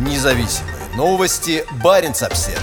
Независимые новости. Барин обсерва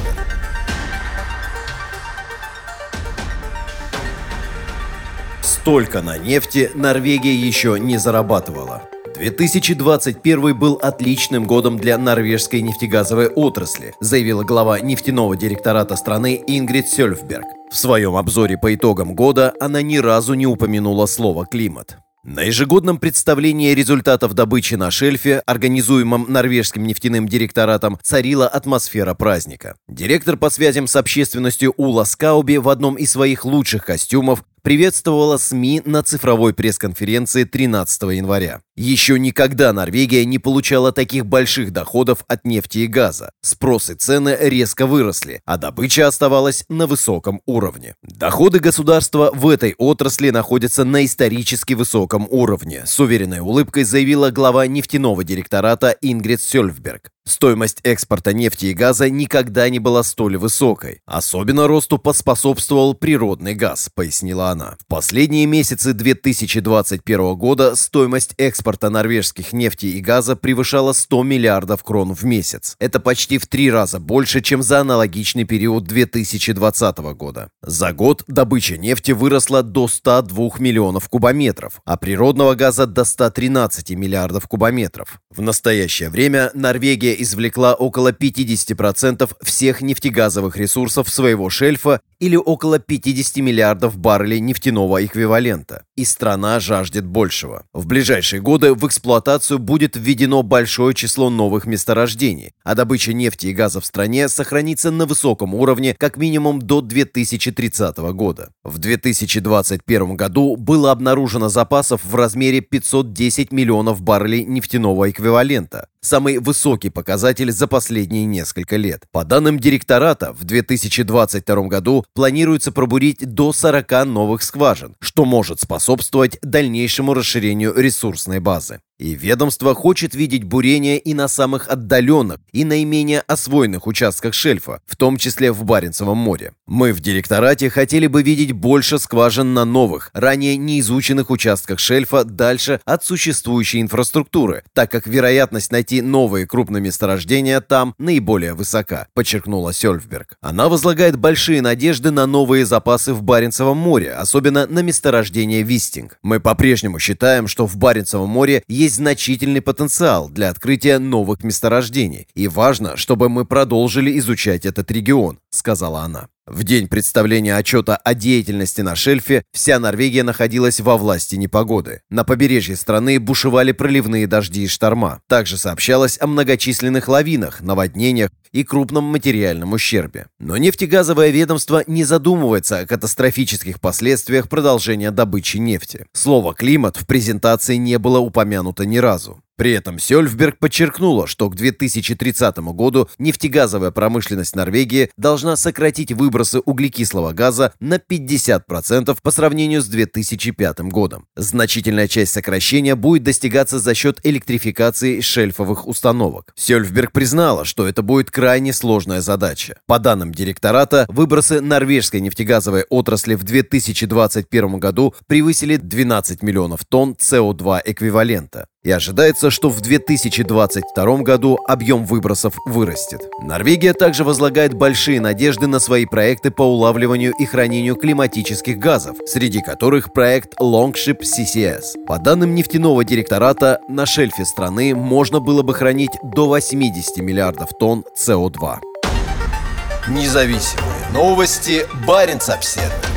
Столько на нефти Норвегия еще не зарабатывала. 2021 был отличным годом для норвежской нефтегазовой отрасли, заявила глава нефтяного директората страны Ингрид Сёльфберг. В своем обзоре по итогам года она ни разу не упомянула слово «климат». На ежегодном представлении результатов добычи на шельфе, организуемом норвежским нефтяным директоратом, царила атмосфера праздника. Директор по связям с общественностью Ула Скауби в одном из своих лучших костюмов приветствовала СМИ на цифровой пресс-конференции 13 января. Еще никогда Норвегия не получала таких больших доходов от нефти и газа. Спрос и цены резко выросли, а добыча оставалась на высоком уровне. Доходы государства в этой отрасли находятся на исторически высоком уровне, с уверенной улыбкой заявила глава нефтяного директората Ингрид Сёльфберг. Стоимость экспорта нефти и газа никогда не была столь высокой. Особенно росту поспособствовал природный газ, пояснила она. В последние месяцы 2021 года стоимость экспорта норвежских нефти и газа превышала 100 миллиардов крон в месяц. Это почти в три раза больше, чем за аналогичный период 2020 года. За год добыча нефти выросла до 102 миллионов кубометров, а природного газа до 113 миллиардов кубометров. В настоящее время Норвегия извлекла около 50% всех нефтегазовых ресурсов своего шельфа или около 50 миллиардов баррелей нефтяного эквивалента. И страна жаждет большего. В ближайшие годы в эксплуатацию будет введено большое число новых месторождений, а добыча нефти и газа в стране сохранится на высоком уровне как минимум до 2030 года. В 2021 году было обнаружено запасов в размере 510 миллионов баррелей нефтяного эквивалента, самый высокий показатель за последние несколько лет. По данным директората, в 2022 году планируется пробурить до 40 новых скважин, что может способствовать дальнейшему расширению ресурсной базы. И ведомство хочет видеть бурение и на самых отдаленных и наименее освоенных участках шельфа, в том числе в Баренцевом море. Мы в директорате хотели бы видеть больше скважин на новых, ранее неизученных участках шельфа дальше от существующей инфраструктуры, так как вероятность найти новые крупные месторождения там наиболее высока, подчеркнула Сёльфберг. Она возлагает большие надежды на новые запасы в Баренцевом море, особенно на месторождение Вистинг. Мы по-прежнему считаем, что в Баренцевом море есть есть значительный потенциал для открытия новых месторождений, и важно, чтобы мы продолжили изучать этот регион», — сказала она. В день представления отчета о деятельности на шельфе вся Норвегия находилась во власти непогоды. На побережье страны бушевали проливные дожди и шторма. Также сообщалось о многочисленных лавинах, наводнениях и крупном материальном ущербе. Но нефтегазовое ведомство не задумывается о катастрофических последствиях продолжения добычи нефти. Слово «климат» в презентации не было упомянуто ни разу. При этом Сёльфберг подчеркнула, что к 2030 году нефтегазовая промышленность Норвегии должна сократить выбросы углекислого газа на 50% по сравнению с 2005 годом. Значительная часть сокращения будет достигаться за счет электрификации шельфовых установок. Сёльфберг признала, что это будет крайне сложная задача. По данным директората, выбросы норвежской нефтегазовой отрасли в 2021 году превысили 12 миллионов тонн СО2 эквивалента. И ожидается, что в 2022 году объем выбросов вырастет. Норвегия также возлагает большие надежды на свои проекты по улавливанию и хранению климатических газов, среди которых проект Longship CCS. По данным нефтяного директората, на шельфе страны можно было бы хранить до 80 миллиардов тонн СО2. Независимые новости. Барин обседный.